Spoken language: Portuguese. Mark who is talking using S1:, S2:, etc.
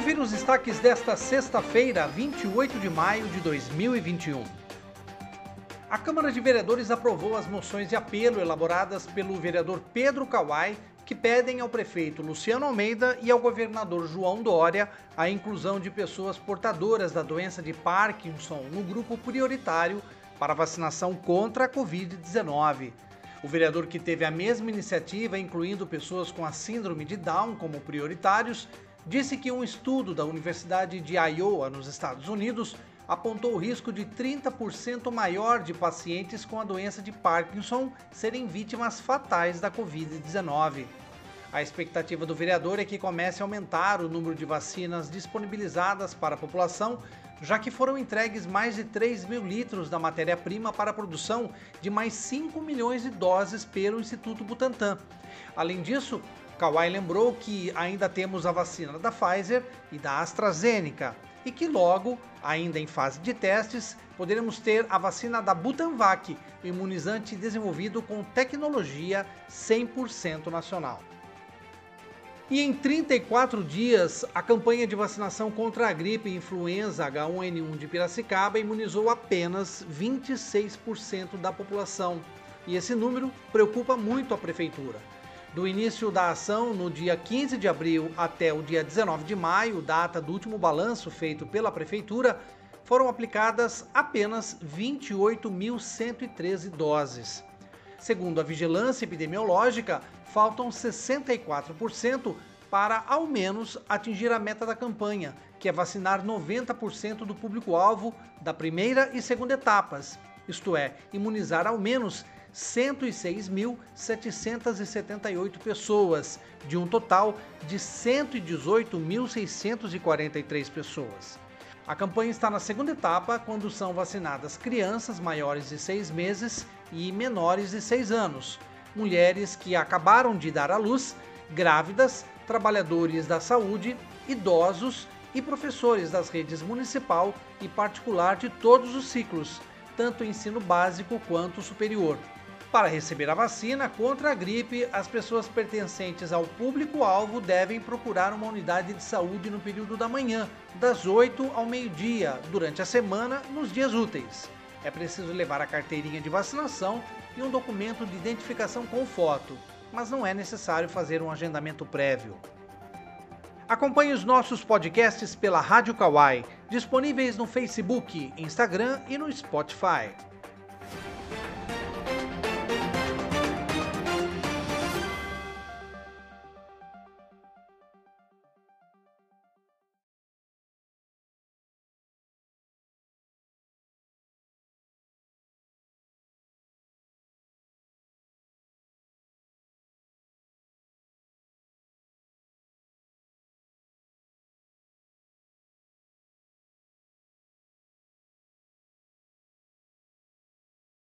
S1: Confira os destaques desta sexta-feira, 28 de maio de 2021. A Câmara de Vereadores aprovou as moções de apelo elaboradas pelo vereador Pedro Kawai, que pedem ao prefeito Luciano Almeida e ao governador João Dória a inclusão de pessoas portadoras da doença de Parkinson no grupo prioritário para vacinação contra a Covid-19. O vereador que teve a mesma iniciativa, incluindo pessoas com a síndrome de Down como prioritários, disse que um estudo da Universidade de Iowa, nos Estados Unidos, apontou o risco de 30% maior de pacientes com a doença de Parkinson serem vítimas fatais da Covid-19. A expectativa do vereador é que comece a aumentar o número de vacinas disponibilizadas para a população, já que foram entregues mais de 3 mil litros da matéria-prima para a produção de mais 5 milhões de doses pelo Instituto Butantan. Além disso, Kawai lembrou que ainda temos a vacina da Pfizer e da AstraZeneca e que logo, ainda em fase de testes, poderemos ter a vacina da Butanvac, imunizante desenvolvido com tecnologia 100% nacional. E em 34 dias, a campanha de vacinação contra a gripe e influenza H1N1 de Piracicaba imunizou apenas 26% da população. E esse número preocupa muito a prefeitura. Do início da ação, no dia 15 de abril até o dia 19 de maio, data do último balanço feito pela prefeitura, foram aplicadas apenas 28.113 doses. Segundo a vigilância epidemiológica, faltam 64% para ao menos atingir a meta da campanha, que é vacinar 90% do público-alvo da primeira e segunda etapas, isto é, imunizar ao menos 106.778 pessoas, de um total de 118.643 pessoas. A campanha está na segunda etapa, quando são vacinadas crianças maiores de 6 meses e menores de 6 anos, mulheres que acabaram de dar à luz, grávidas, trabalhadores da saúde, idosos e professores das redes municipal e particular de todos os ciclos, tanto ensino básico quanto superior. Para receber a vacina contra a gripe, as pessoas pertencentes ao público-alvo devem procurar uma unidade de saúde no período da manhã, das 8 ao meio-dia, durante a semana, nos dias úteis. É preciso levar a carteirinha de vacinação e um documento de identificação com foto, mas não é necessário fazer um agendamento prévio. Acompanhe os nossos podcasts pela Rádio Kawai, disponíveis no Facebook, Instagram e no Spotify.